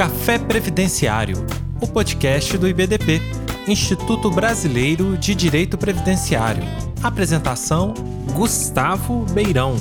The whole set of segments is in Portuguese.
Café Previdenciário, o podcast do IBDP, Instituto Brasileiro de Direito Previdenciário. Apresentação: Gustavo Beirão.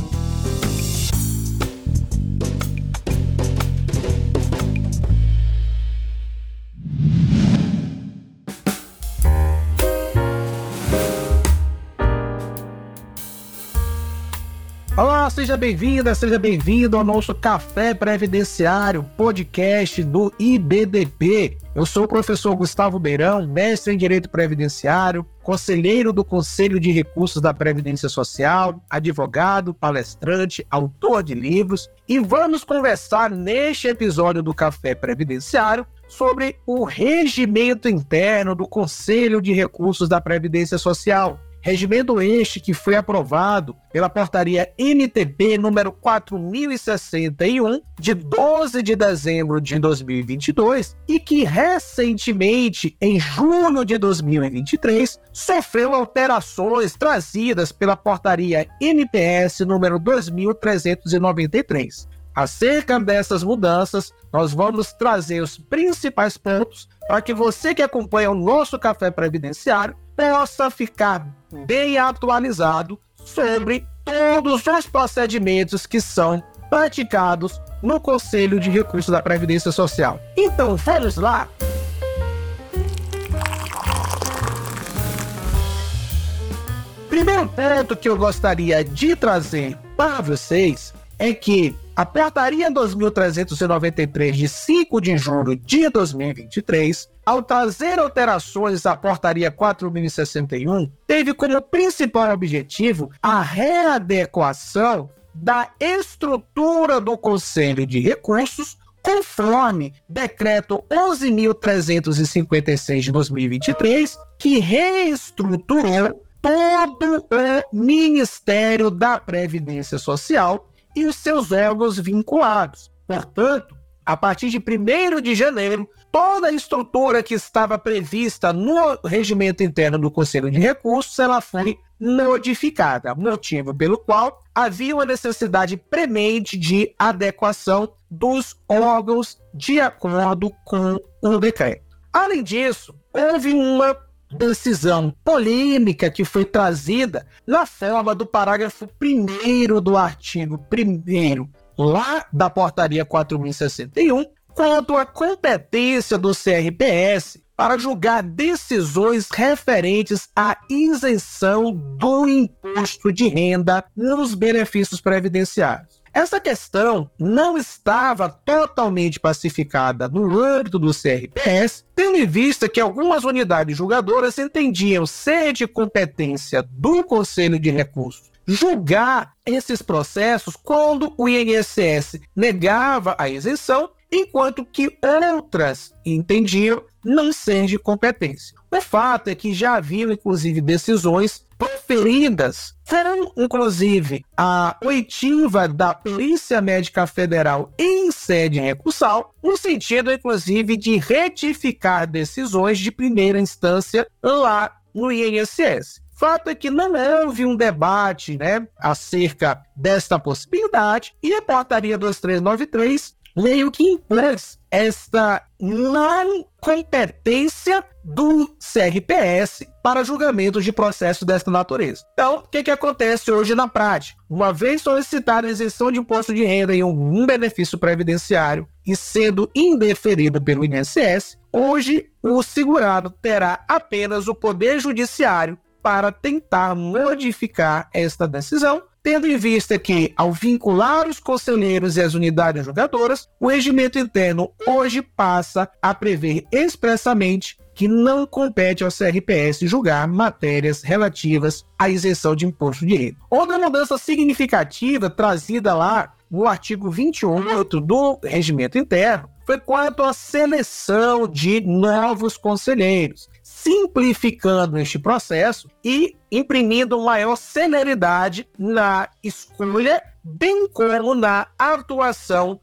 Seja bem-vinda, seja bem-vindo ao nosso Café Previdenciário, podcast do IBDP. Eu sou o professor Gustavo Beirão, mestre em Direito Previdenciário, conselheiro do Conselho de Recursos da Previdência Social, advogado, palestrante, autor de livros e vamos conversar neste episódio do Café Previdenciário sobre o regimento interno do Conselho de Recursos da Previdência Social Regimento este que foi aprovado pela portaria NTP número 4061 de 12 de dezembro de 2022 e que recentemente, em junho de 2023, sofreu alterações trazidas pela portaria NPS número 2393. Acerca dessas mudanças, nós vamos trazer os principais pontos para que você que acompanha o nosso café previdenciário possa ficar bem atualizado sobre todos os procedimentos que são praticados no Conselho de Recursos da Previdência Social. Então, vamos lá! Primeiro ponto que eu gostaria de trazer para vocês é que a Portaria 2393 de 5 de julho de 2023, ao trazer alterações à Portaria 4061, teve como principal objetivo a readequação da estrutura do Conselho de Recursos conforme Decreto 11.356 de 2023, que reestruturou todo o Ministério da Previdência Social e os seus órgãos vinculados. Portanto, a partir de 1 de janeiro, toda a estrutura que estava prevista no regimento interno do Conselho de Recursos, ela foi modificada, motivo pelo qual havia uma necessidade premente de adequação dos órgãos de acordo com o decreto. Além disso, houve uma decisão polêmica que foi trazida na forma do parágrafo 1 do artigo 1 lá da portaria 4061 quanto à competência do CRPS para julgar decisões referentes à isenção do imposto de renda nos benefícios previdenciários. Essa questão não estava totalmente pacificada no âmbito do CRPS, tendo em vista que algumas unidades julgadoras entendiam ser de competência do Conselho de Recursos julgar esses processos quando o INSS negava a isenção, enquanto que outras entendiam não ser de competência. O fato é que já haviam, inclusive, decisões proferidas foram, inclusive, a oitiva da Polícia Médica Federal em sede recursal, no sentido, inclusive, de retificar decisões de primeira instância lá no INSS. Fato é que não houve um debate né, acerca desta possibilidade e a portaria 2393 meio que impôs esta não competência do CRPS para julgamento de processos desta natureza. Então, o que, que acontece hoje na prática? Uma vez solicitada a isenção de imposto de renda em um benefício previdenciário e sendo indeferido pelo INSS, hoje o segurado terá apenas o poder judiciário para tentar modificar esta decisão tendo em vista que, ao vincular os conselheiros e as unidades julgadoras, o regimento interno hoje passa a prever expressamente que não compete ao CRPS julgar matérias relativas à isenção de imposto de renda. Outra mudança significativa trazida lá no artigo 28 do regimento interno foi quanto à seleção de novos conselheiros simplificando este processo e imprimindo maior celeridade na escolha, bem como na atuação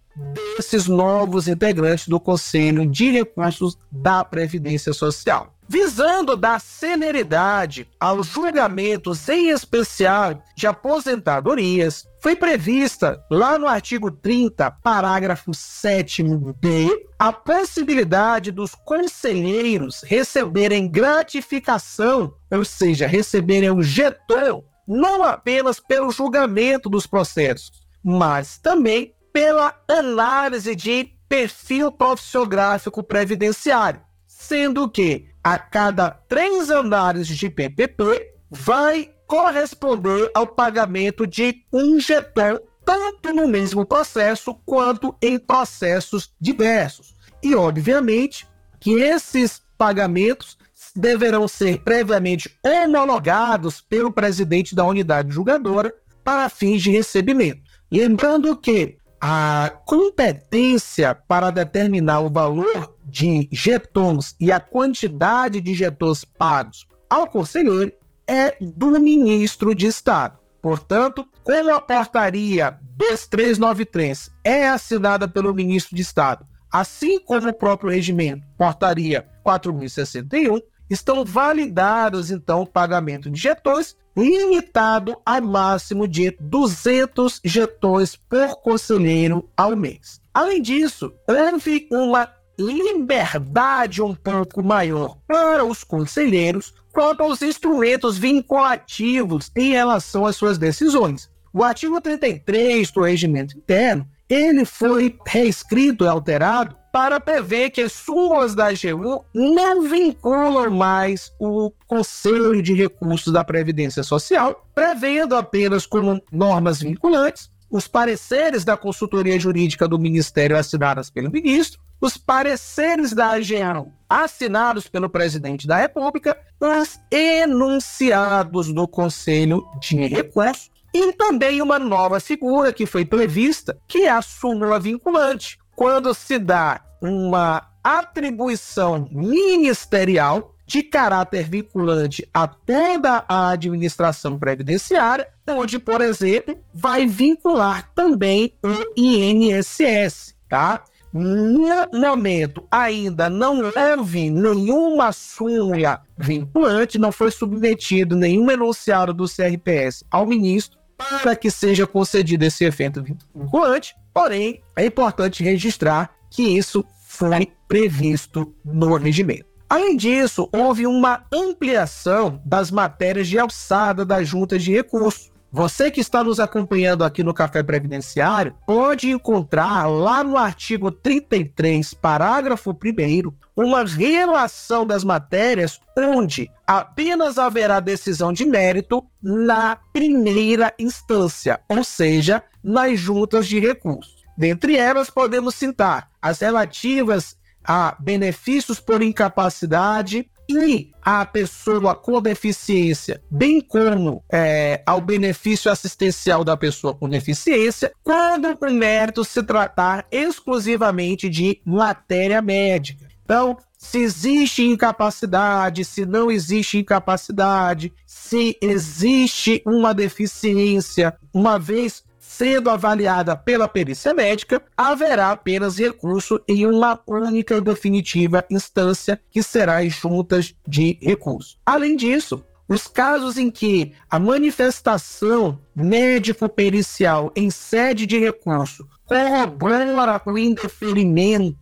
desses novos integrantes do Conselho de Recursos da Previdência Social. Visando dar celeridade aos julgamentos, em especial de aposentadorias, foi prevista lá no artigo 30, parágrafo 7b, a possibilidade dos conselheiros receberem gratificação, ou seja, receberem o jeton, não apenas pelo julgamento dos processos, mas também pela análise de perfil profissiográfico previdenciário, sendo que a cada três andares de PPP vai corresponder ao pagamento de um jeton, tanto no mesmo processo quanto em processos diversos. E, obviamente, que esses pagamentos deverão ser previamente homologados pelo presidente da unidade julgadora para fins de recebimento. Lembrando que a competência para determinar o valor de getons e a quantidade de getons pagos ao conselheiro é do ministro de Estado. Portanto, como a portaria 2393 é assinada pelo ministro de Estado, assim como o próprio regimento, portaria 4061, estão validados então o pagamento de getões limitado a máximo de 200 getões por conselheiro ao mês. Além disso, houve uma liberdade um pouco maior para os conselheiros quanto aos instrumentos vinculativos em relação às suas decisões. O artigo 33 do regimento interno, ele foi reescrito e alterado para prever que as súmulas da AGU não vinculam mais o Conselho de Recursos da Previdência Social, prevendo apenas como normas vinculantes os pareceres da consultoria jurídica do Ministério assinadas pelo ministro, os pareceres da AGU assinados pelo presidente da República, os enunciados do Conselho de Recursos e também uma nova figura que foi prevista, que é a súmula vinculante, quando se dá uma atribuição ministerial de caráter vinculante a toda a administração previdenciária, onde, por exemplo, vai vincular também o INSS, tá? No momento ainda não houve nenhuma súmula vinculante, não foi submetido nenhum enunciado do CRPS ao ministro para que seja concedido esse evento vinculante, porém é importante registrar que isso foi previsto no regimento. Além disso, houve uma ampliação das matérias de alçada das juntas de recurso. Você que está nos acompanhando aqui no Café Previdenciário pode encontrar lá no artigo 33, parágrafo 1, uma relação das matérias onde apenas haverá decisão de mérito na primeira instância, ou seja, nas juntas de recurso. Dentre elas, podemos citar as relativas a benefícios por incapacidade e a pessoa com deficiência, bem como é, ao benefício assistencial da pessoa com deficiência, quando o mérito se tratar exclusivamente de matéria médica. Então, se existe incapacidade, se não existe incapacidade, se existe uma deficiência, uma vez sendo avaliada pela perícia médica, haverá apenas recurso em uma única e definitiva instância, que será as juntas de recurso. Além disso, os casos em que a manifestação médico-pericial em sede de recurso corrobora o indeferimento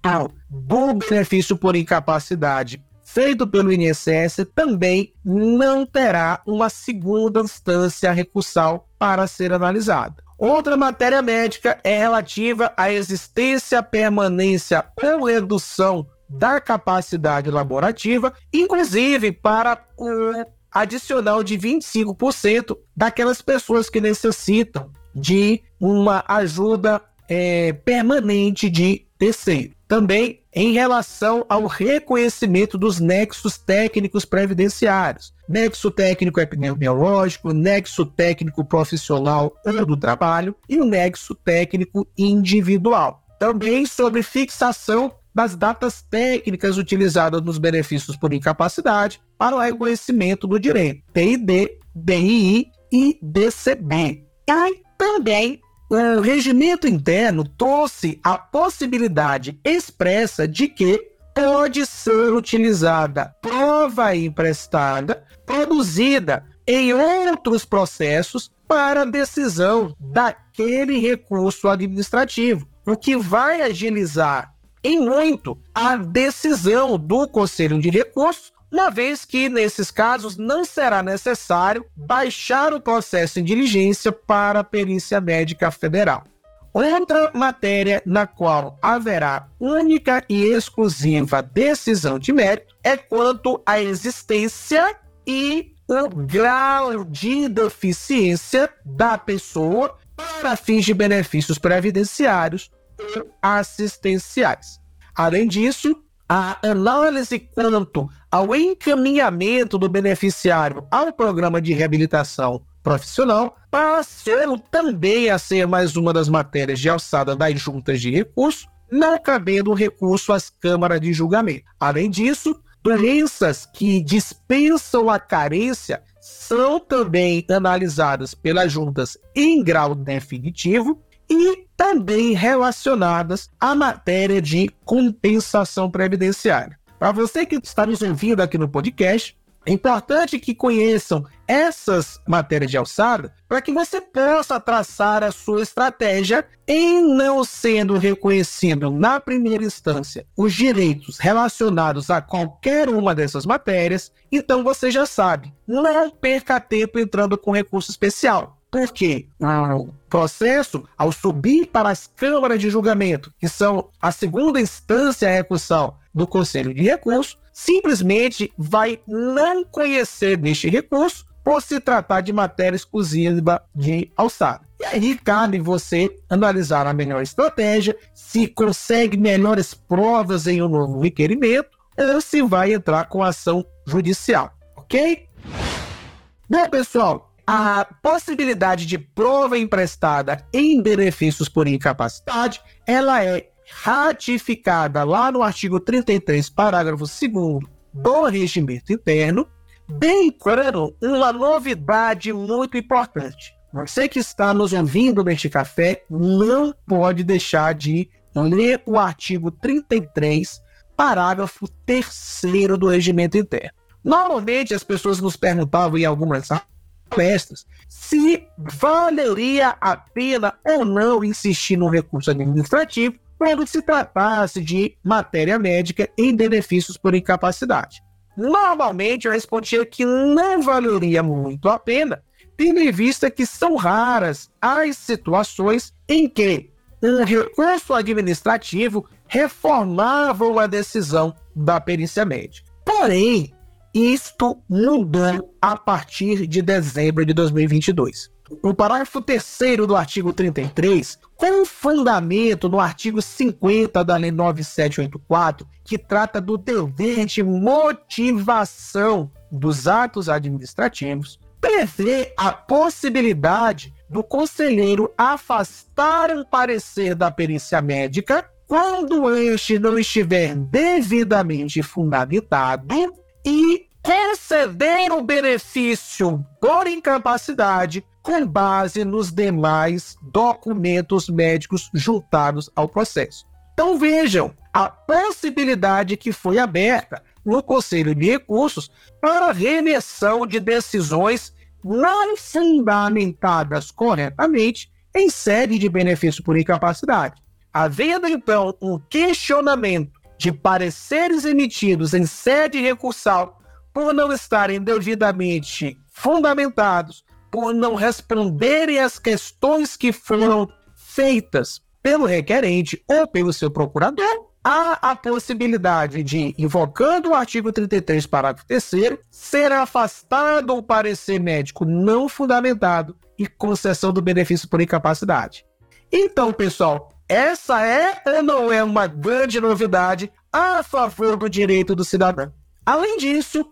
do benefício por incapacidade feito pelo INSS também não terá uma segunda instância recursal para ser analisada. Outra matéria médica é relativa à existência, permanência ou redução da capacidade laborativa, inclusive para o adicional de 25% daquelas pessoas que necessitam de uma ajuda é, permanente de terceiro. Também em relação ao reconhecimento dos nexos técnicos previdenciários, nexo técnico epidemiológico, nexo técnico profissional do trabalho e o nexo técnico individual. Também sobre fixação das datas técnicas utilizadas nos benefícios por incapacidade para o reconhecimento do direito, PID, DII e DCB. E também o regimento interno trouxe a possibilidade expressa de que pode ser utilizada prova emprestada produzida em outros processos para decisão daquele recurso administrativo, o que vai agilizar em muito a decisão do Conselho de Recursos, uma vez que, nesses casos, não será necessário baixar o processo em diligência para a Perícia Médica Federal. Outra matéria na qual haverá única e exclusiva decisão de mérito é quanto à existência e o grau de deficiência da pessoa para fins de benefícios previdenciários ou assistenciais. Além disso, a análise quanto ao encaminhamento do beneficiário ao programa de reabilitação profissional passou também a ser mais uma das matérias de alçada das juntas de recurso, não cabendo recurso às câmaras de julgamento. Além disso, doenças que dispensam a carência são também analisadas pelas juntas em grau definitivo e também relacionadas à matéria de compensação previdenciária. Para você que está nos ouvindo aqui no podcast, é importante que conheçam essas matérias de alçada para que você possa traçar a sua estratégia em não sendo reconhecido na primeira instância os direitos relacionados a qualquer uma dessas matérias. Então você já sabe, não perca tempo entrando com recurso especial. Porque o processo, ao subir para as câmaras de julgamento, que são a segunda instância a recursão do Conselho de Recurso, simplesmente vai não conhecer deste recurso por se tratar de matéria exclusiva de alçada. E aí cabe você analisar a melhor estratégia, se consegue melhores provas em um novo requerimento ou se vai entrar com ação judicial, ok? Bom, pessoal, a possibilidade de prova emprestada em benefícios por incapacidade, ela é ratificada lá no artigo 33, parágrafo 2 do regimento interno, bem claro, uma novidade muito importante. Você que está nos ouvindo neste café não pode deixar de ler o artigo 33, parágrafo 3 do regimento interno. Normalmente as pessoas nos perguntavam em algumas palestras se valeria a pena ou não insistir no recurso administrativo quando se tratasse de matéria médica em benefícios por incapacidade. Normalmente eu respondia que não valeria muito a pena, tendo em vista que são raras as situações em que um recurso administrativo reformava a decisão da perícia médica. Porém, isto mudou a partir de dezembro de 2022. O parágrafo 3 do artigo 33, com fundamento no artigo 50 da Lei 9784, que trata do dever de motivação dos atos administrativos, prevê a possibilidade do conselheiro afastar um parecer da perícia médica quando este não estiver devidamente fundamentado e conceder o benefício por incapacidade com base nos demais documentos médicos juntados ao processo. Então vejam a possibilidade que foi aberta no Conselho de Recursos para remissão de decisões não fundamentadas corretamente em sede de benefício por incapacidade. Havendo então um questionamento de pareceres emitidos em sede recursal por não estarem devidamente fundamentados, por não responderem às questões que foram feitas pelo requerente ou pelo seu procurador, há a possibilidade de, invocando o artigo 33, parágrafo 3, ser afastado o parecer médico não fundamentado e concessão do benefício por incapacidade. Então, pessoal, essa é ou não é uma grande novidade a favor do direito do cidadão? Além disso,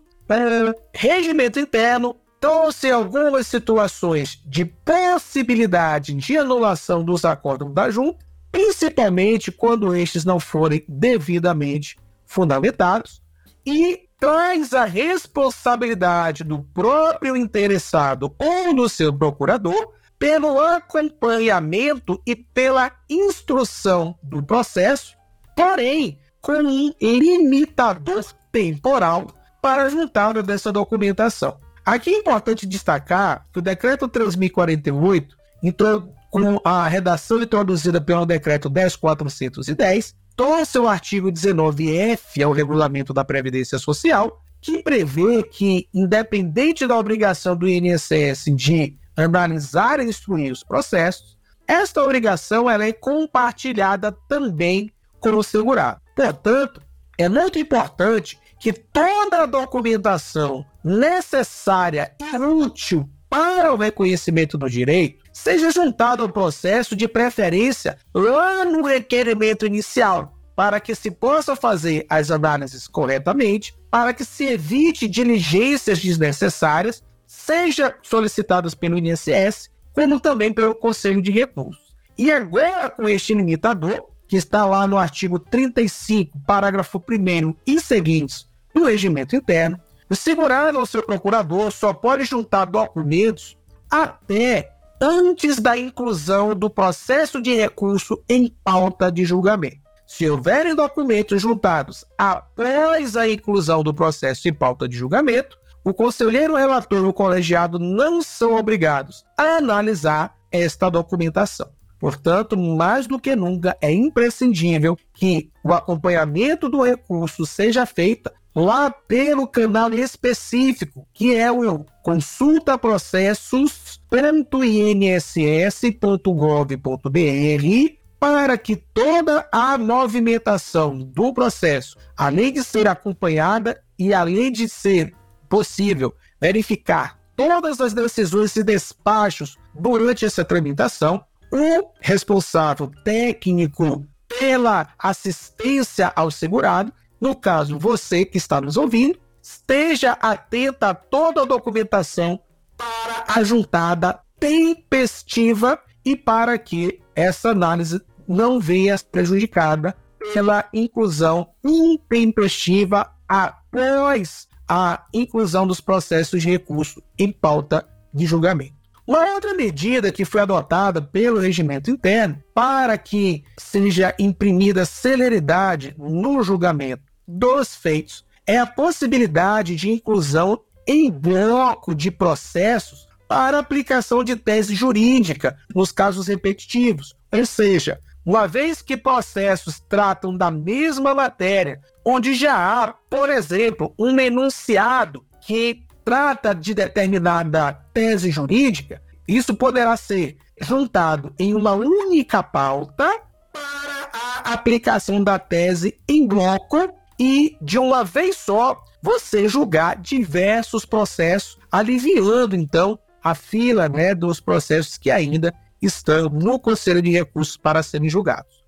regimento interno. Trouxe algumas situações de possibilidade de anulação dos acordos da junta, principalmente quando estes não forem devidamente fundamentados, e traz a responsabilidade do próprio interessado ou do seu procurador pelo acompanhamento e pela instrução do processo, porém, com um limitador temporal para a juntada dessa documentação. Aqui é importante destacar que o decreto 3048 entrou com a redação introduzida pelo decreto 10410, trouxe o artigo 19F ao regulamento da Previdência Social, que prevê que, independente da obrigação do INSS de analisar e instruir os processos, esta obrigação ela é compartilhada também com o segurado. Portanto, é muito importante que toda a documentação necessária e útil para o reconhecimento do direito seja juntada ao processo de preferência lá no requerimento inicial, para que se possa fazer as análises corretamente, para que se evite diligências desnecessárias, seja solicitadas pelo INSS, como também pelo Conselho de Recursos. E agora, com este limitador, que está lá no artigo 35, parágrafo 1 e seguintes do regimento interno, o segurado ou seu procurador só pode juntar documentos até antes da inclusão do processo de recurso em pauta de julgamento. Se houverem documentos juntados após a inclusão do processo em pauta de julgamento, o conselheiro relator e o colegiado não são obrigados a analisar esta documentação. Portanto, mais do que nunca, é imprescindível que o acompanhamento do recurso seja feito lá pelo canal específico, que é o consulta processos.inss.gov.br, para que toda a movimentação do processo, além de ser acompanhada e além de ser possível verificar todas as decisões e despachos durante essa tramitação, o responsável técnico pela assistência ao segurado, no caso você que está nos ouvindo, esteja atenta a toda a documentação para a juntada tempestiva e para que essa análise não venha prejudicada pela inclusão intempestiva após a inclusão dos processos de recurso em pauta de julgamento. Uma outra medida que foi adotada pelo regimento interno para que seja imprimida celeridade no julgamento dos feitos é a possibilidade de inclusão em bloco de processos para aplicação de tese jurídica nos casos repetitivos. Ou seja, uma vez que processos tratam da mesma matéria, onde já há, por exemplo, um enunciado que trata de determinada tese jurídica, isso poderá ser juntado em uma única pauta para a aplicação da tese em bloco e, de uma vez só, você julgar diversos processos, aliviando então a fila né, dos processos que ainda estão no Conselho de Recursos para serem julgados.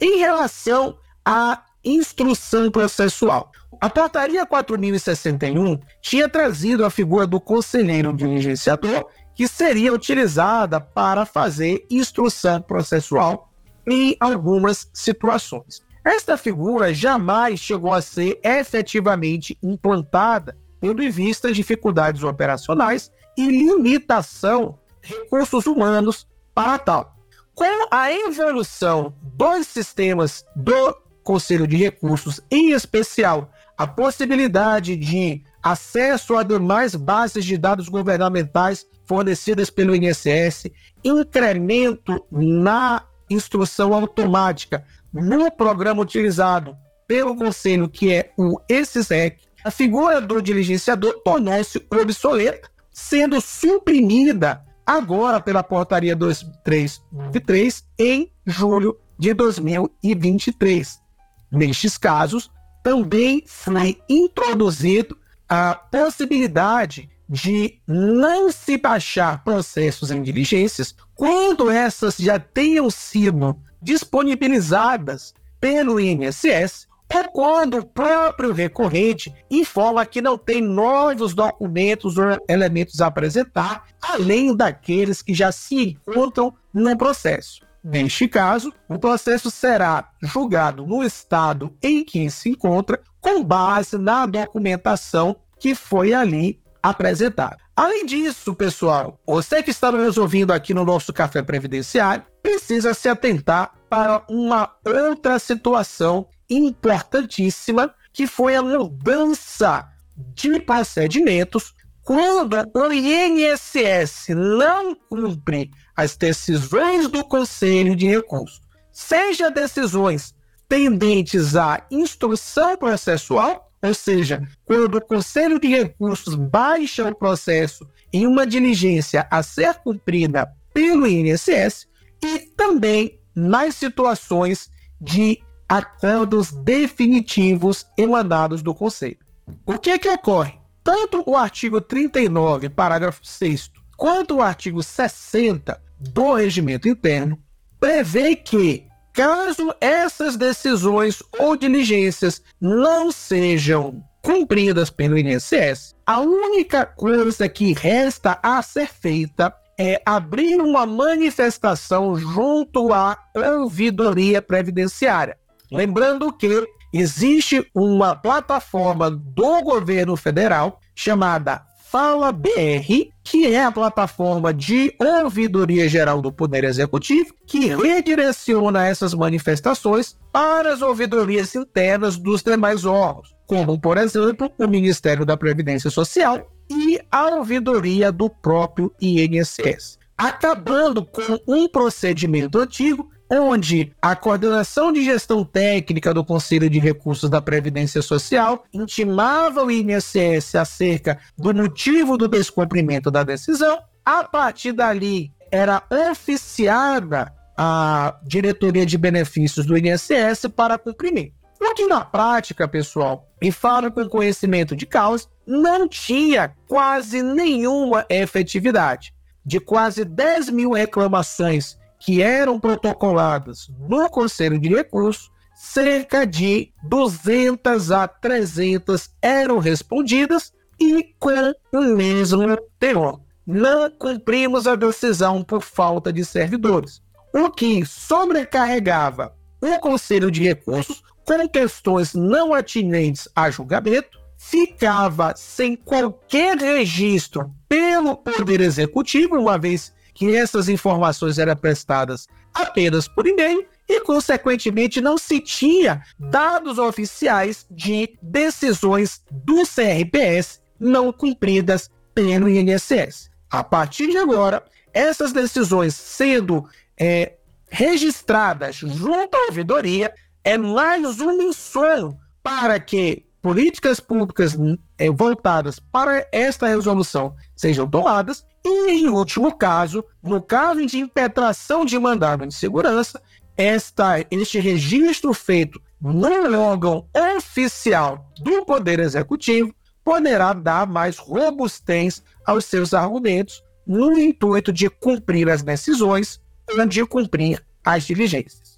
Em relação à instrução processual, a portaria 4061 tinha trazido a figura do conselheiro diligenciador, que seria utilizada para fazer instrução processual em algumas situações. Esta figura jamais chegou a ser efetivamente implantada, tendo em vista as dificuldades operacionais e limitação de recursos humanos para tal. Com a evolução dos sistemas do Conselho de Recursos, em especial a possibilidade de acesso a demais bases de dados governamentais fornecidas pelo INSS, incremento na instrução automática no programa utilizado pelo Conselho, que é o ESISEC, a figura do diligenciador tornou-se obsoleta, sendo suprimida agora pela portaria 2393 em julho de 2023. Nestes casos, também foi introduzido a possibilidade de não se baixar processos em diligências quando essas já tenham sido disponibilizadas pelo INSS ou quando o próprio recorrente informa que não tem novos documentos ou elementos a apresentar, além daqueles que já se encontram no processo. Neste caso, o processo será julgado no estado em que se encontra, com base na documentação que foi ali apresentada. Além disso, pessoal, você que está nos ouvindo aqui no nosso Café Previdenciário, precisa se atentar para uma outra situação importantíssima, que foi a mudança de procedimentos quando o INSS não cumpre as decisões do Conselho de Recursos, seja decisões tendentes à instrução processual, ou seja, quando o Conselho de Recursos baixa o processo em uma diligência a ser cumprida pelo INSS, e também nas situações de acordos definitivos emanados do Conselho. O que é que ocorre? Tanto o artigo 39, parágrafo 6 quanto o artigo 60 do regimento interno prevê que caso essas decisões ou diligências não sejam cumpridas pelo INSS, a única coisa que resta a ser feita é abrir uma manifestação junto à ouvidoria previdenciária. Lembrando que existe uma plataforma do governo federal chamada Fala BR, que é a plataforma de ouvidoria geral do Poder Executivo, que redireciona essas manifestações para as ouvidorias internas dos demais órgãos, como, por exemplo, o Ministério da Previdência Social e a ouvidoria do próprio INSS, acabando com um procedimento antigo onde a coordenação de gestão técnica do Conselho de Recursos da Previdência Social intimava o INSS acerca do motivo do descumprimento da decisão. A partir dali, era oficiada a diretoria de benefícios do INSS para cumprimento. O que na prática, pessoal, e falo com conhecimento de causa, não tinha quase nenhuma efetividade. De quase 10 mil reclamações que eram protocoladas no Conselho de Recursos, cerca de 200 a 300 eram respondidas e com o mesmo teor. Não cumprimos a decisão por falta de servidores, o que sobrecarregava o Conselho de Recursos com questões não atinentes a julgamento, ficava sem qualquer registro pelo Poder Executivo, uma vez que essas informações eram prestadas apenas por e-mail e, consequentemente, não se tinha dados oficiais de decisões do CRPS não cumpridas pelo INSS. A partir de agora, essas decisões sendo é, registradas junto à ouvidoria é mais um ensino para que políticas públicas é, voltadas para esta resolução sejam tomadas e, em último caso, no caso de impetração de mandado de segurança, esta, este registro feito no órgão oficial do Poder Executivo poderá dar mais robustez aos seus argumentos no intuito de cumprir as decisões ou de cumprir as diligências.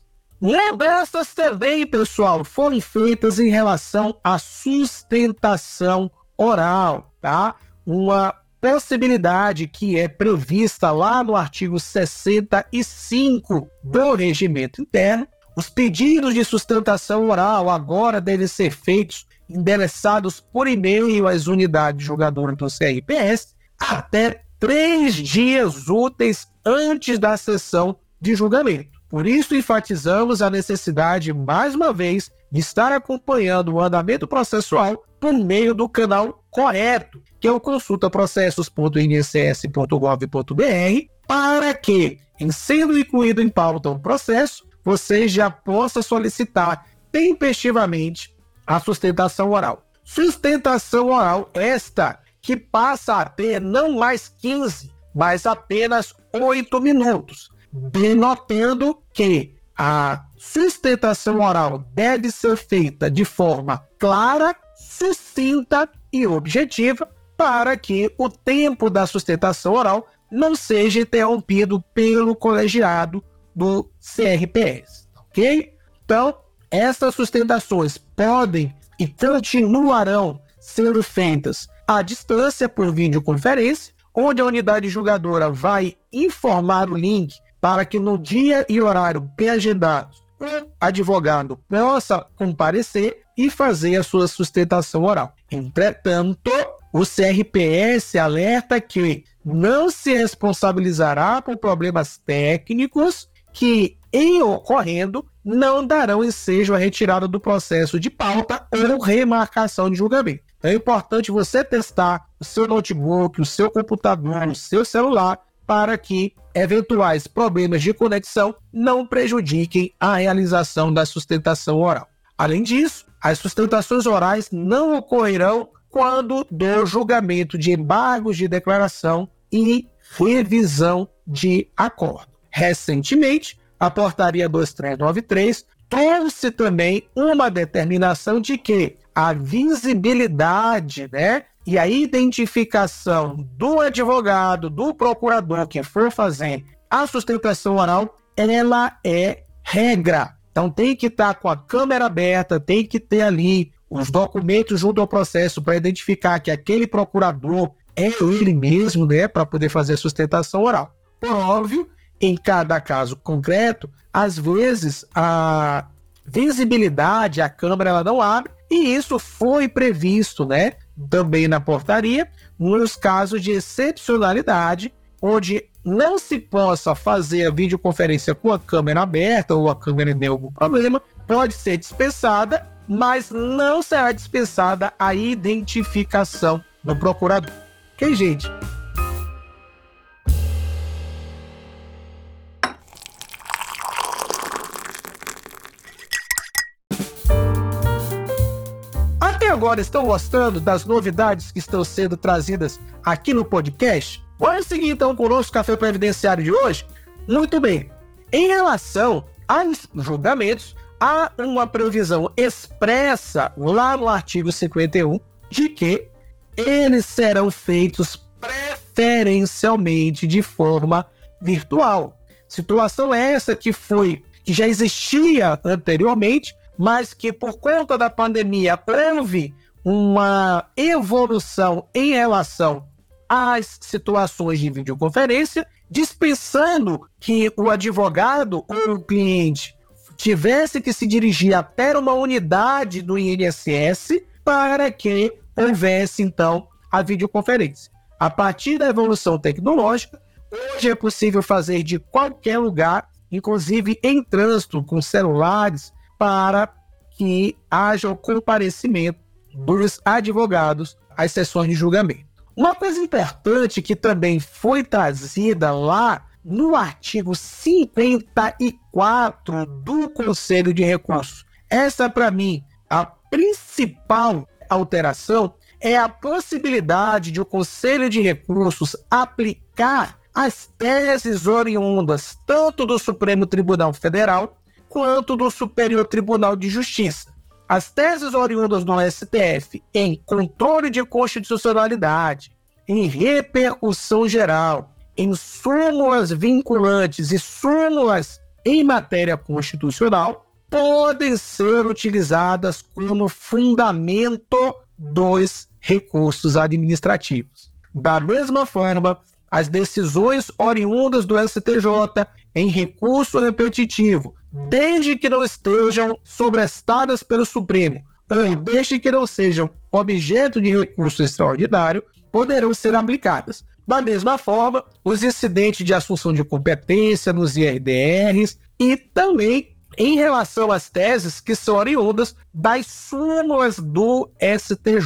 Lembranças também, pessoal, foram feitas em relação à sustentação oral, tá? Uma possibilidade que é prevista lá no artigo 65 do regimento interno. Os pedidos de sustentação oral agora devem ser feitos endereçados por e-mail às unidades julgadoras do CRPS até três dias úteis antes da sessão de julgamento. Por isso, enfatizamos a necessidade, mais uma vez, de estar acompanhando o andamento processual por meio do canal correto, que é o consultaprocessos.inss.gov.br, para que, em sendo incluído em pauta um processo, você já possa solicitar tempestivamente a sustentação oral. Sustentação oral esta que passa a ter não mais 15, mas apenas 8 minutos denotando que a sustentação oral deve ser feita de forma clara, sucinta e objetiva para que o tempo da sustentação oral não seja interrompido pelo colegiado do CRPS, ok? Então, essas sustentações podem e continuarão sendo feitas à distância por videoconferência, onde a unidade julgadora vai informar o link para que no dia e horário pré-agendados o advogado possa comparecer e fazer a sua sustentação oral. Entretanto, o CRPS alerta que não se responsabilizará por problemas técnicos que em ocorrendo, não darão ensejo à retirada do processo de pauta ou remarcação de julgamento. Então, é importante você testar o seu notebook, o seu computador, o seu celular, para que eventuais problemas de conexão não prejudiquem a realização da sustentação oral. Além disso, as sustentações orais não ocorrerão quando do julgamento de embargos de declaração e revisão de acordo. Recentemente, a portaria 2393 trouxe também uma determinação de que a visibilidade, né, e a identificação do advogado, do procurador que for fazer a sustentação oral, ela é regra. Então tem que estar com a câmera aberta, tem que ter ali os documentos junto ao processo para identificar que aquele procurador é ele mesmo, né, para poder fazer a sustentação oral. Por óbvio, em cada caso concreto, às vezes a visibilidade, a câmera ela não abre, e isso foi previsto, né, também na portaria, nos casos de excepcionalidade, onde não se possa fazer a videoconferência com a câmera aberta ou a câmera em algum problema, pode ser dispensada, mas não será dispensada a identificação do procurador. Ok, gente? Agora estão gostando das novidades que estão sendo trazidas aqui no podcast? Vamos seguir então com o nosso café previdenciário de hoje? Muito bem. Em relação aos julgamentos, há uma previsão expressa lá no artigo 51 de que eles serão feitos preferencialmente de forma virtual. Situação essa que foi que já existia anteriormente, mas que por conta da pandemia houve uma evolução em relação às situações de videoconferência, dispensando que o advogado ou o cliente tivesse que se dirigir até uma unidade do INSS para que houvesse então a videoconferência. A partir da evolução tecnológica, hoje é possível fazer de qualquer lugar, inclusive em trânsito com celulares, para que haja o comparecimento dos advogados às sessões de julgamento. Uma coisa importante que também foi trazida lá no artigo 54 do Conselho de Recursos. Essa, para mim, a principal alteração é a possibilidade de o Conselho de Recursos aplicar as teses oriundas tanto do Supremo Tribunal Federal quanto do Superior Tribunal de Justiça. As teses oriundas do STF em controle de constitucionalidade, em repercussão geral, em súmulas vinculantes e súmulas em matéria constitucional podem ser utilizadas como fundamento dos recursos administrativos. Da mesma forma, as decisões oriundas do STJ em recurso repetitivo, desde que não estejam sobrestadas pelo Supremo, ou desde que não sejam objeto de recurso extraordinário, poderão ser aplicadas. Da mesma forma, os incidentes de assunção de competência nos IRDRs e também em relação às teses que são oriundas das súmulas do STJ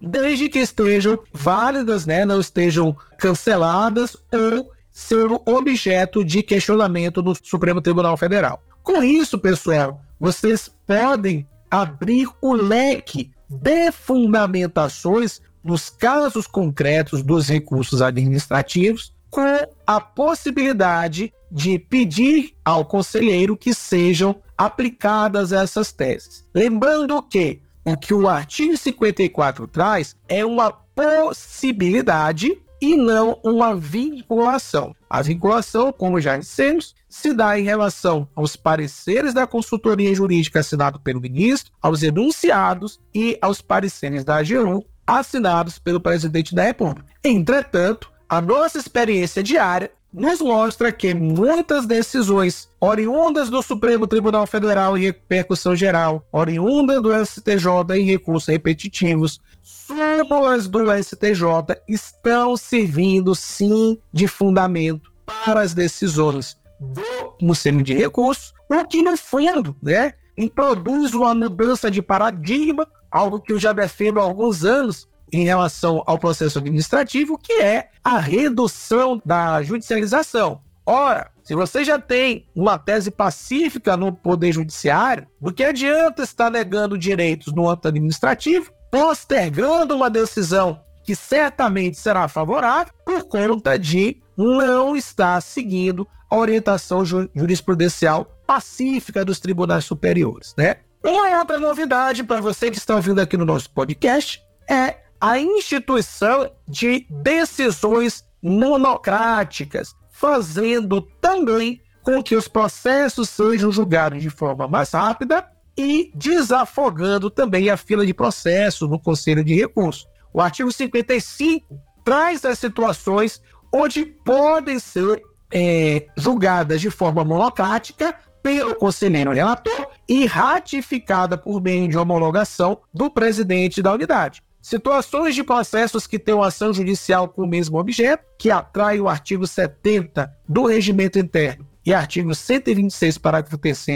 desde que estejam válidas, né, não estejam canceladas ou ser objeto de questionamento do Supremo Tribunal Federal. Com isso, pessoal, vocês podem abrir o leque de fundamentações nos casos concretos dos recursos administrativos com a possibilidade de pedir ao conselheiro que sejam aplicadas essas teses. Lembrando que o que o artigo 54 traz é uma possibilidade e não uma vinculação. A vinculação, como já dissemos, se dá em relação aos pareceres da consultoria jurídica assinado pelo ministro, aos enunciados e aos pareceres da AGU assinados pelo presidente da República. Entretanto, a nossa experiência diária nos mostra que muitas decisões oriundas do Supremo Tribunal Federal em repercussão geral, oriundas do STJ em recursos repetitivos, súmulas do STJ estão servindo sim de fundamento para as decisões do Conselho de Recursos, o que no fundo, né, introduz uma mudança de paradigma, algo que eu já defendo há alguns anos em relação ao processo administrativo, que é a redução da judicialização. Ora, se você já tem uma tese pacífica no Poder Judiciário, do que adianta estar negando direitos no âmbito administrativo, postergando uma decisão que certamente será favorável por conta de não estar seguindo a orientação jurisprudencial pacífica dos tribunais superiores, né? Uma outra novidade para você que está ouvindo aqui no nosso podcast é a instituição de decisões monocráticas, fazendo também com que os processos sejam julgados de forma mais rápida e desafogando também a fila de processos no Conselho de Recursos. O artigo 55 traz as situações onde podem ser é, julgadas de forma monocrática pelo conselheiro relator e ratificada por meio de homologação do presidente da unidade. Situações de processos que têm ação judicial com o mesmo objeto, que atrai o artigo 70 do Regimento Interno e artigo 126, parágrafo 3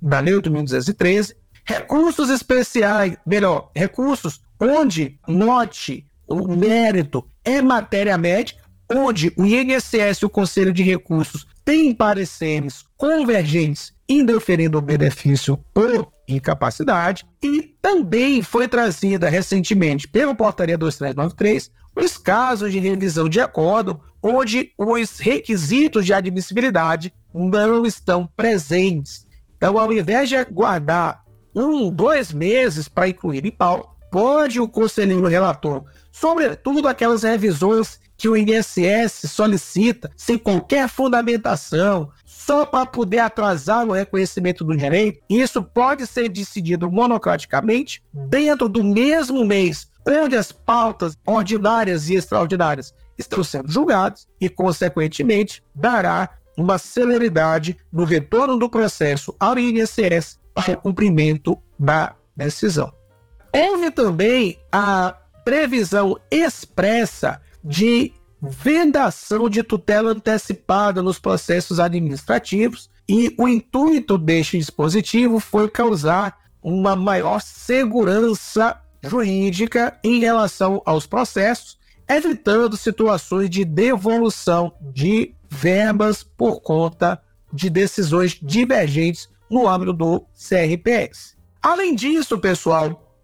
da 8.213, recursos especiais, melhor, recursos onde note o mérito é matéria médica, onde o INSS e o Conselho de Recursos têm pareceres convergentes indeferindo o benefício por incapacidade e também foi trazida recentemente pela portaria 2393 os casos de revisão de acordo onde os requisitos de admissibilidade não estão presentes. Então, ao invés de guardar um, dois meses para incluir em pau, pode o conselheiro relator, sobretudo aquelas revisões que o INSS solicita sem qualquer fundamentação, só para poder atrasar o reconhecimento do direito, isso pode ser decidido monocraticamente dentro do mesmo mês onde as pautas ordinárias e extraordinárias estão sendo julgadas e, consequentemente, dará uma celeridade no retorno do processo ao INSS para cumprimento da decisão. Houve também a previsão expressa de vedação de tutela antecipada nos processos administrativos e o intuito deste dispositivo foi causar uma maior segurança jurídica em relação aos processos, evitando situações de devolução de verbas por conta de decisões divergentes no âmbito do CRPS. Além disso, pessoal,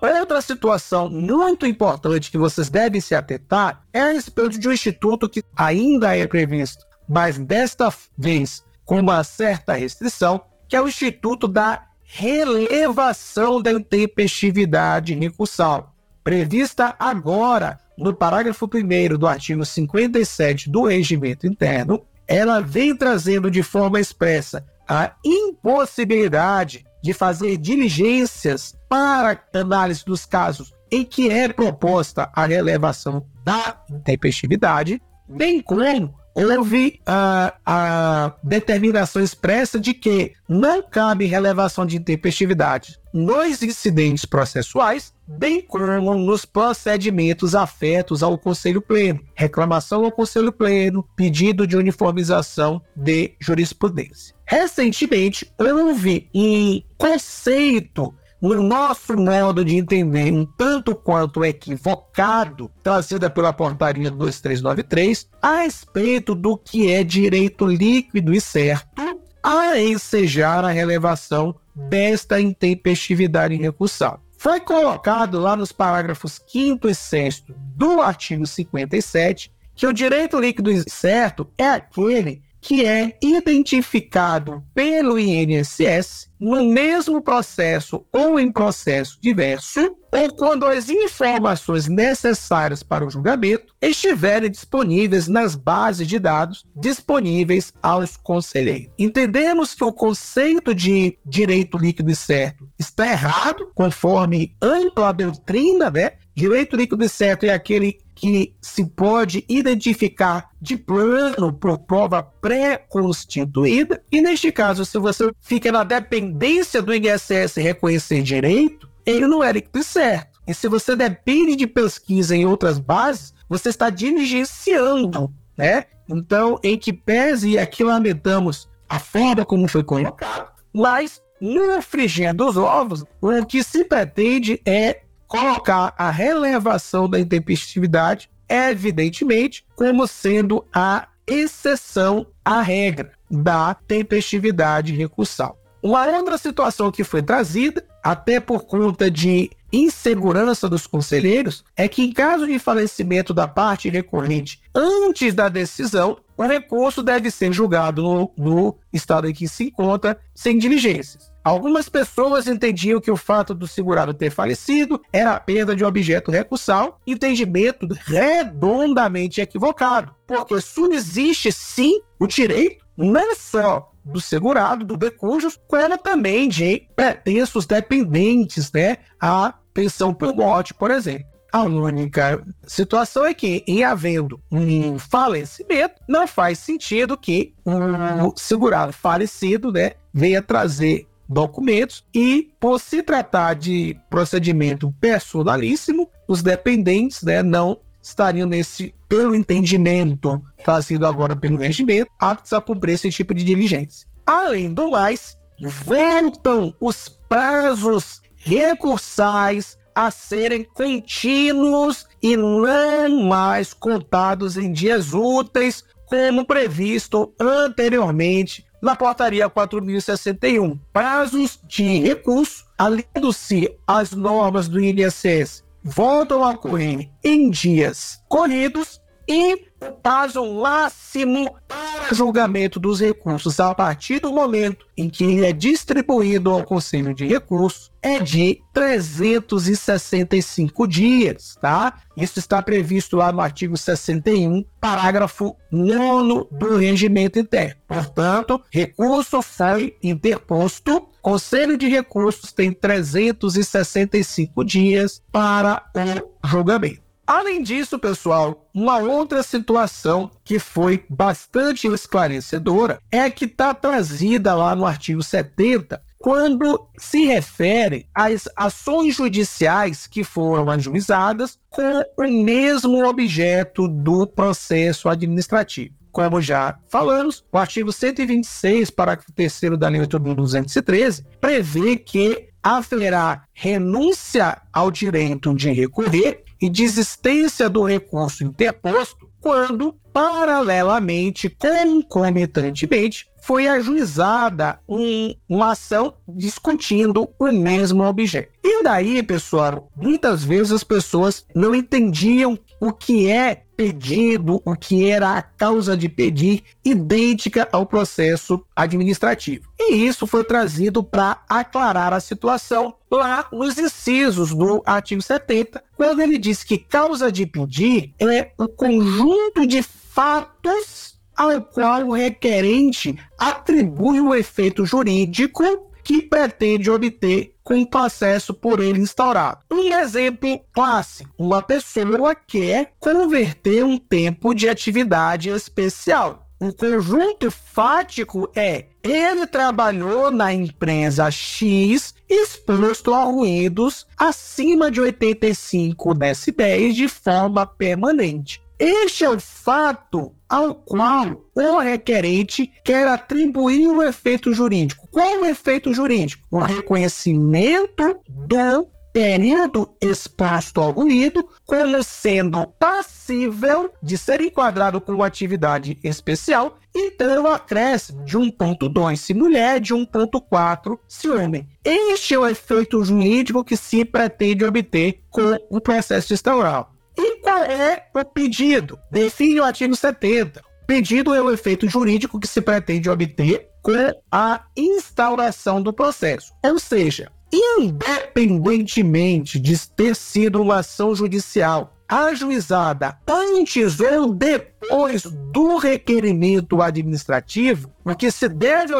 outra situação muito importante que vocês devem se atentar é a respeito de um instituto que ainda é previsto, mas desta vez com uma certa restrição, que é o Instituto da Relevação da Intempestividade Recursal, prevista agora no parágrafo 1 do artigo 57 do Regimento Interno, ela vem trazendo de forma expressa a impossibilidade de fazer diligências para análise dos casos em que é proposta a relevação da intempestividade, bem como houve a, a determinação expressa de que não cabe relevação de intempestividade nos incidentes processuais, bem como nos procedimentos afetos ao Conselho Pleno, reclamação ao Conselho Pleno, pedido de uniformização de jurisprudência. Recentemente, houve um conceito no nosso modo de entender, um tanto quanto equivocado, trazida pela portaria 2393, a respeito do que é direito líquido e certo a ensejar a relevação desta intempestividade irrecursável. Foi colocado lá nos parágrafos 5 e 6 do artigo 57 que o direito líquido certo é aquele que é identificado pelo INSS no mesmo processo ou em processo diverso, ou quando as informações necessárias para o julgamento estiverem disponíveis nas bases de dados disponíveis aos conselheiros. Entendemos que o conceito de direito líquido e certo está errado, conforme ampla doutrina, né? Direito líquido certo é aquele que se pode identificar de plano por prova pré-constituída. E neste caso, se você fica na dependência do INSS reconhecer direito, ele não é líquido certo. E se você depende de pesquisa em outras bases, você está diligenciando, né? Então, em que pese, e aqui lamentamos a forma como foi colocado, mas no frigir dos ovos, o que se pretende é colocar a relevação da intempestividade, evidentemente, como sendo a exceção à regra da tempestividade recursal. Uma outra situação que foi trazida, até por conta de insegurança dos conselheiros, é que em caso de falecimento da parte recorrente antes da decisão, o recurso deve ser julgado no, no estado em que se encontra sem diligências. Algumas pessoas entendiam que o fato do segurado ter falecido era a perda de um objeto recursal, entendimento redondamente equivocado, porque subsiste sim o direito não só do segurado, do decujus, como também de pretensos dependentes, né, a pensão por morte, por exemplo. A única situação é que, em havendo um falecimento, não faz sentido que o segurado falecido né, venha trazer documentos e, por se tratar de procedimento personalíssimo, os dependentes né, não estariam nesse, pelo entendimento trazido agora pelo regimento, aptos a cumprir esse tipo de diligência. Além do mais, voltam os prazos recursais a serem contínuos e não mais contados em dias úteis, como previsto anteriormente na portaria 4061. Prazos de recurso, aliando-se às normas do INSS, voltam a ocorrer em dias corridos e o prazo máximo para julgamento dos recursos a partir do momento em que ele é distribuído ao Conselho de Recursos é de 365 dias, tá? Isso está previsto lá no artigo 61, parágrafo 9 do regimento interno. Portanto, recurso foi interposto, Conselho de Recursos tem 365 dias para o julgamento. Além disso, pessoal, uma outra situação que foi bastante esclarecedora é que está trazida lá no artigo 70, quando se refere às ações judiciais que foram ajuizadas com o mesmo objeto do processo administrativo. Como já falamos, o artigo 126, parágrafo 3 da Lei 8.213, prevê que haverá renúncia ao direito de recorrer e desistência do recurso interposto quando, paralelamente, concomitantemente, foi ajuizada um, uma ação discutindo o mesmo objeto. E daí, pessoal, muitas vezes as pessoas não entendiam o que é pedido, o que era a causa de pedir, idêntica ao processo administrativo. E isso foi trazido para aclarar a situação lá nos incisos do artigo 70, quando ele diz que causa de pedir é o conjunto de fatos ao qual o requerente atribui o efeito jurídico que pretende obter com o processo por ele instaurado. Um exemplo clássico: uma pessoa quer converter um tempo de atividade especial. O conjunto fático é ele trabalhou na empresa X exposto a ruídos acima de 85 decibéis de forma permanente. Este é o fato ao qual o requerente quer atribuir o efeito jurídico. Qual o efeito jurídico? O reconhecimento do período exposto ao ruído como sendo passível de ser enquadrado como atividade especial, então acresce de 1.2 se mulher, de 1.4 se homem. Este é o efeito jurídico que se pretende obter com o processo instaural. E qual é o pedido? Define o artigo 70. O pedido é o efeito jurídico que se pretende obter com a instauração do processo. Ou seja, independentemente de ter sido uma ação judicial ajuizada antes ou depois do requerimento administrativo, o que se deve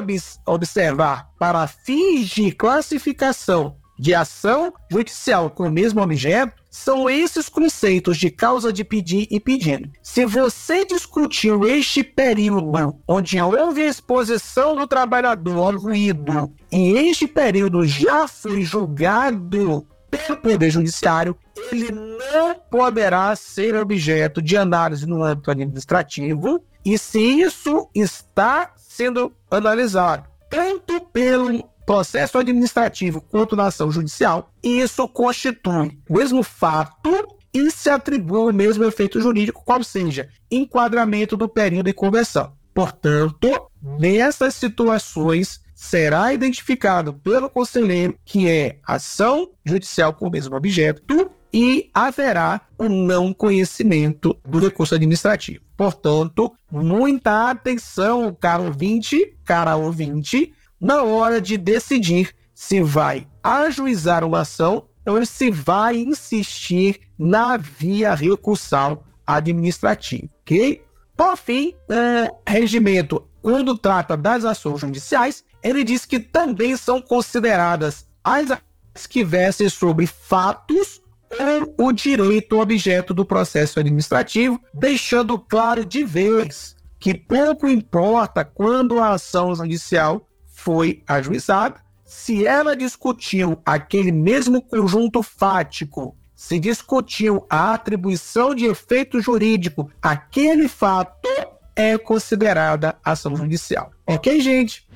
observar para fins de classificação de ação judicial com o mesmo objeto são esses conceitos de causa de pedir e pedindo. Se você discutiu este período onde houve exposição do trabalhador ao ruído e este período já foi julgado pelo Poder Judiciário, ele não poderá ser objeto de análise no âmbito administrativo e se isso está sendo analisado tanto pelo processo administrativo quanto na ação judicial, isso constitui o mesmo fato e se atribui o mesmo efeito jurídico, qual seja, enquadramento do período de conversão. Portanto, nessas situações, será identificado pelo conselheiro que é ação judicial com o mesmo objeto e haverá o não conhecimento do recurso administrativo. Portanto, muita atenção, caro ouvinte, cara ouvinte, na hora de decidir se vai ajuizar uma ação ou se vai insistir na via recursal administrativa, ok? Por fim, é, regimento, quando trata das ações judiciais, ele diz que também são consideradas as que versem sobre fatos ou o direito objeto do processo administrativo, deixando claro de vez que pouco importa quando a ação judicial foi ajuizada, se ela discutiu aquele mesmo conjunto fático, se discutiu a atribuição de efeito jurídico, aquele fato é considerada ação judicial. Ok, gente?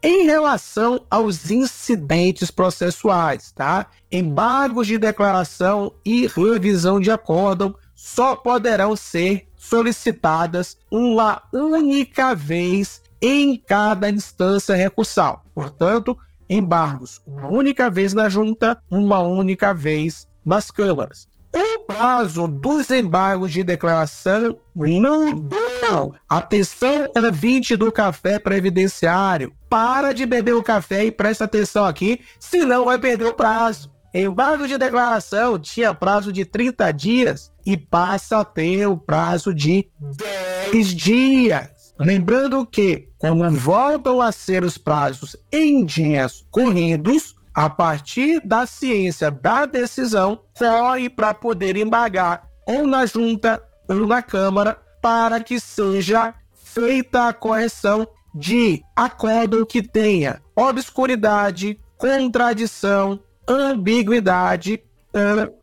Em relação aos incidentes processuais, tá? Embargos de declaração e revisão de acórdão só poderão ser solicitadas uma única vez em cada instância recursal. Portanto, embargos uma única vez na junta, uma única vez nas câmaras. O prazo dos embargos de declaração não deu. Atenção, era 20 do café previdenciário. Para de beber o café e presta atenção aqui, senão vai perder o prazo. Embargo de declaração tinha prazo de 30 dias e passa a ter o prazo de 10 dias. Lembrando que, como voltam a ser os prazos em dias corridos, a partir da ciência da decisão, corre para poder embargar ou na junta ou na Câmara para que seja feita a correção de acordo que tenha obscuridade, contradição, ambiguidade,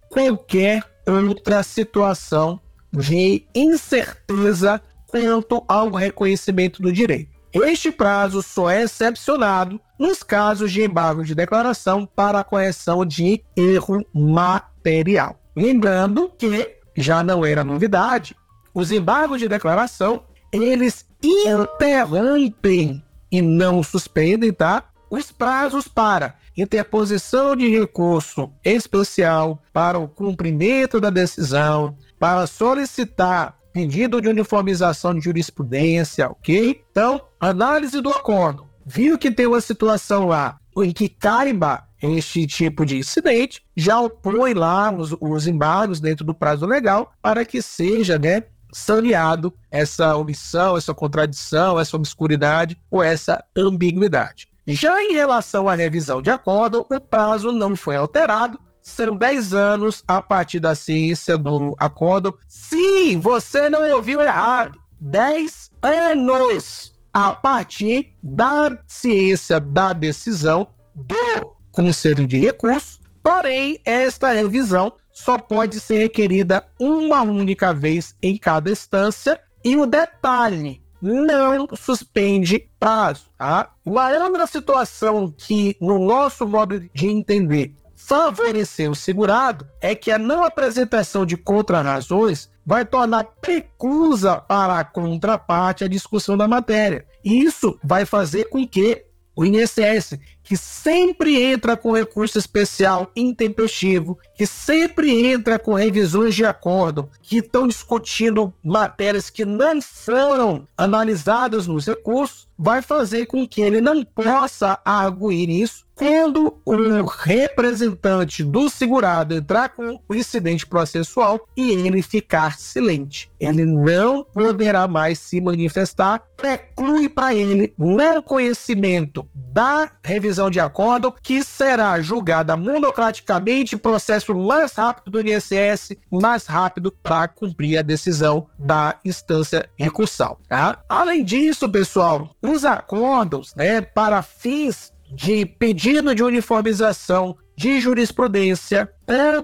qualquer outra situação de incerteza quanto ao reconhecimento do direito. Este prazo só é excepcionado nos casos de embargo de declaração para a correção de erro material. Lembrando que já não era novidade, os embargos de declaração eles interrompem e não suspendem, tá? Os prazos para interposição de recurso especial para o cumprimento da decisão, para solicitar pedido de uniformização de jurisprudência, ok? Então, análise do acordo. Viu que tem uma situação lá em que caiba este tipo de incidente, já opõe lá os, os embargos dentro do prazo legal para que seja, né, saneado essa omissão, essa contradição, essa obscuridade ou essa ambiguidade. Já em relação à revisão de acordo, o prazo não foi alterado, serão 10 anos a partir da ciência do acordo. Sim, você não ouviu errado. 10 anos a partir da ciência da decisão do Conselho de Recursos. Porém, esta revisão só pode ser requerida uma única vez em cada instância. E o detalhe, não suspende prazo. Tá? Uma situação que, no nosso modo de entender, favorecer o segurado é que a não apresentação de contrarrazões vai tornar precusa para a contraparte a discussão da matéria. Isso vai fazer com que o INSS, que sempre entra com recurso especial intempestivo, que sempre entra com revisões de acordo, que estão discutindo matérias que não foram analisadas nos recursos, vai fazer com que ele não possa arguir isso quando o representante do segurado entrar com o incidente processual e ele ficar silente. Ele não poderá mais se manifestar, preclui para ele o conhecimento da revisão de acordo, que será julgada monocraticamente, processo mais rápido do INSS, mais rápido para cumprir a decisão da instância recursal. Tá? Além disso, pessoal, os acordos né, para fins de pedido de uniformização de jurisprudência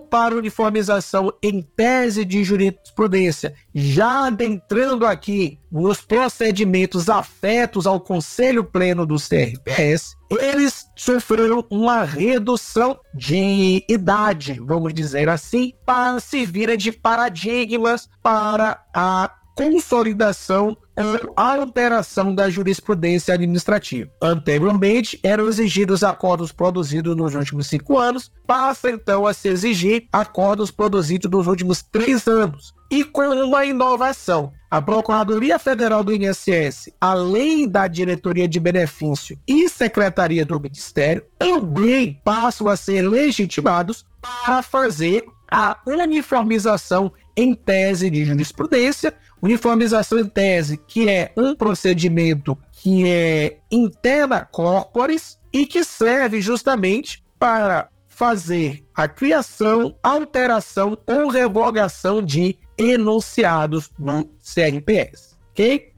para uniformização em tese de jurisprudência, já adentrando aqui nos procedimentos afetos ao Conselho Pleno do CRPS, eles sofreram uma redução de idade, vamos dizer assim, para servir de paradigmas para a consolidação ou alteração da jurisprudência administrativa. Anteriormente, eram exigidos acordos produzidos nos últimos cinco anos, passa então a se exigir acordos produzidos nos últimos três anos. E com uma inovação, a Procuradoria Federal do INSS, além da Diretoria de Benefício e Secretaria do Ministério, também passam a ser legitimados para fazer a uniformização em tese de jurisprudência, uniformização em tese, que é um procedimento que é interna corporis e que serve justamente para fazer a criação, alteração ou revogação de enunciados no CRPS, ok?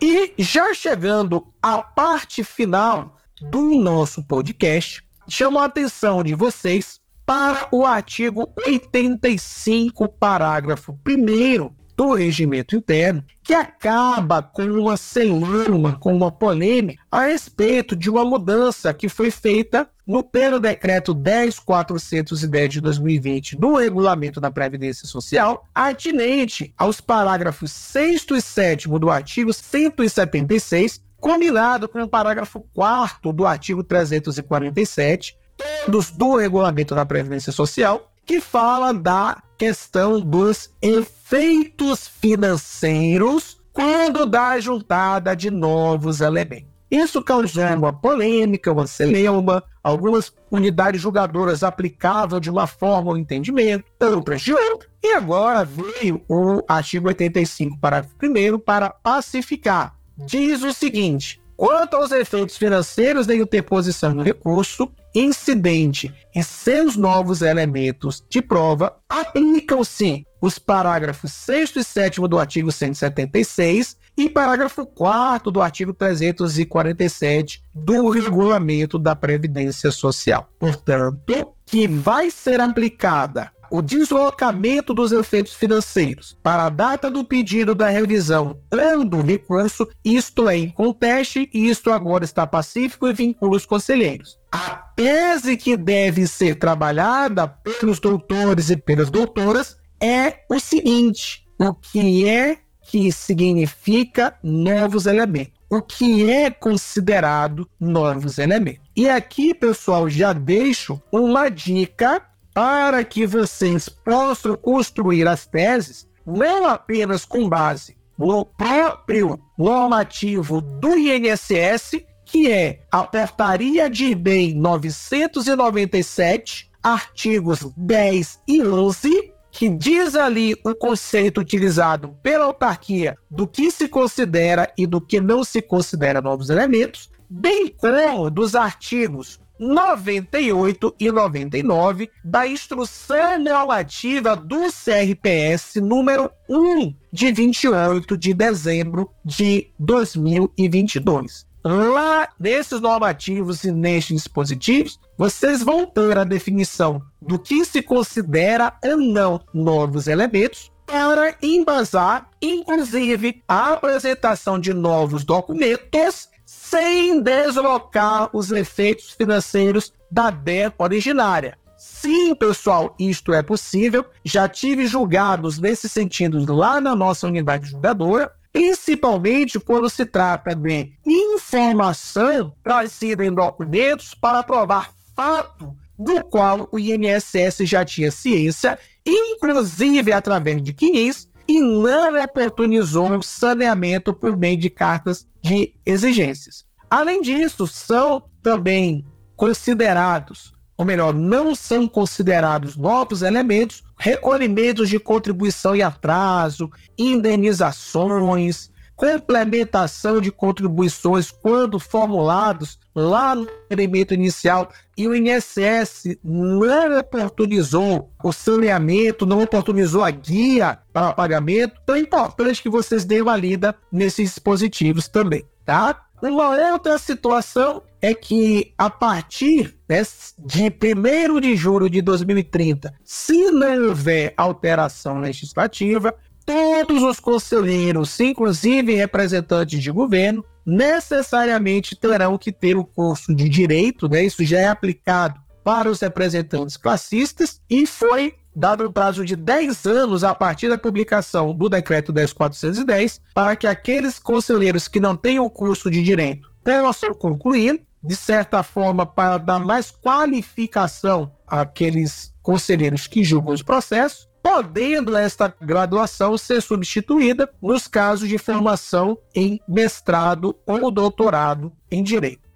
E já chegando à parte final do nosso podcast, chamo a atenção de vocês para o artigo 85, parágrafo 1 do regimento interno, que acaba com uma celeuma, com uma polêmica a respeito de uma mudança que foi feita no pelo decreto 10410 de 2020 do regulamento da Previdência Social, atinente aos parágrafos 6 e 7 do artigo 176, combinado com o parágrafo 4 do artigo 347 todos do regulamento da Previdência Social, que fala da questão dos efeitos financeiros quando dá juntada de novos elementos. Isso causou uma polêmica, uma celeuma, algumas unidades julgadoras aplicavam de uma forma o entendimento, outras de outra. E agora veio o artigo 85, parágrafo 1 para pacificar. Diz o seguinte: quanto aos efeitos financeiros da interposição do recurso, incidente e seus novos elementos de prova, aplicam-se. Os parágrafos 6 e 7 do artigo 176 e parágrafo 4 do artigo 347 do regulamento da Previdência Social. Portanto, que vai ser aplicada o deslocamento dos efeitos financeiros para a data do pedido da revisão ou do recurso, isto é, em conteste, e isto agora está pacífico e vincula os conselheiros. A tese que deve ser trabalhada pelos doutores e pelas doutoras é o seguinte: o que é que significa novos elementos? O que é considerado novos elementos? E aqui, pessoal, já deixo uma dica para que vocês possam construir as teses não apenas com base no próprio normativo do INSS, que é a Portaria de Bem 997, artigos 10 e 11, que diz ali o conceito utilizado pela autarquia do que se considera e do que não se considera novos elementos, bem como dos artigos 98 e 99 da Instrução Normativa do CRPS número 1 de 28 de dezembro de 2022. Lá nesses normativos e nestes dispositivos, vocês vão ter a definição do que se considera ou não novos elementos para embasar, inclusive, a apresentação de novos documentos sem deslocar os efeitos financeiros da DER originária. Sim, pessoal, isto é possível. Já tive julgados nesse sentido lá na nossa unidade julgadora, principalmente quando se trata de informação trazida em documentos para provar fato do qual o INSS já tinha ciência, inclusive através de CNIS, e não oportunizou o saneamento por meio de cartas de exigências. Além disso, são também considerados, ou melhor, não são considerados novos elementos, recolhimentos de contribuição e atraso, indenizações, complementação de contribuições quando formulados lá no requerimento inicial e o INSS não oportunizou o saneamento, não oportunizou a guia para pagamento, então é importante que vocês deem uma lida nesses dispositivos também, tá? Uma outra situação é que a partir né, de 1 de julho de 2030, se não houver alteração legislativa, todos os conselheiros, inclusive representantes de governo, necessariamente terão que ter o curso de direito, né? Isso já é aplicado para os representantes classistas e foi dado um prazo de 10 anos a partir da publicação do decreto 10410 para que aqueles conselheiros que não tenham o curso de direito possam concluir, de certa forma, para dar mais qualificação àqueles conselheiros que julgam os processos, podendo esta graduação ser substituída nos casos de formação em mestrado ou doutorado em direito.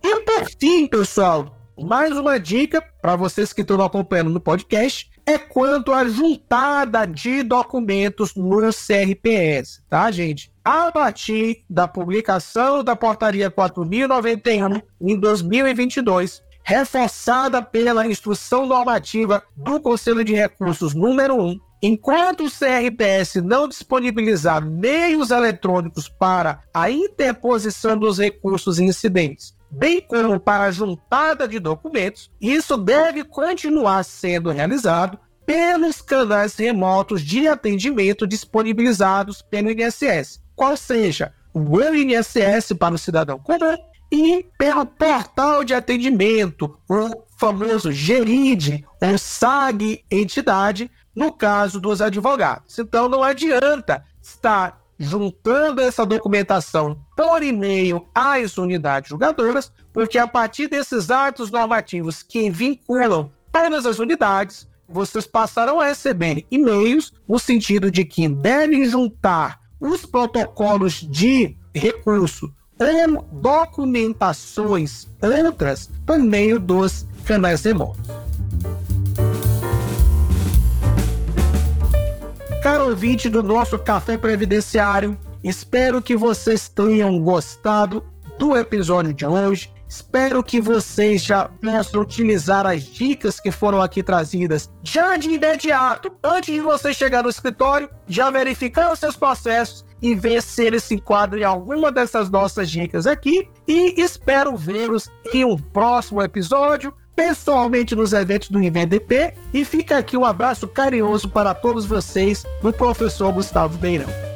E por fim, pessoal, mais uma dica para vocês que estão acompanhando no podcast é quanto à juntada de documentos no CRPS, tá, gente? A partir da publicação da portaria 4091 em 2022, reforçada pela instrução normativa do Conselho de Recursos número 1, enquanto o CRPS não disponibilizar meios eletrônicos para a interposição dos recursos incidentes bem como para a juntada de documentos, isso deve continuar sendo realizado pelos canais remotos de atendimento disponibilizados pelo INSS, qual seja o INSS para o cidadão comum e pelo portal de atendimento, o famoso GERID, ou SAG entidade, no caso dos advogados. Então não adianta estar juntando essa documentação por e-mail às unidades julgadoras, porque a partir desses atos normativos que vinculam todas as unidades, vocês passarão a receber e-mails no sentido de que devem juntar os protocolos de recurso ou documentações outras por meio dos canais remotos. caro ouvinte do nosso Café Previdenciário, espero que vocês tenham gostado do episódio de hoje. Espero que vocês já possam utilizar as dicas que foram aqui trazidas já de imediato, antes de você chegar no escritório, já verificar os seus processos e ver se eles se enquadram em alguma dessas nossas dicas aqui. E espero vê-los em um próximo episódio pessoalmente nos eventos do IVDP e fica aqui um abraço carinhoso para todos vocês do professor Gustavo Beirão.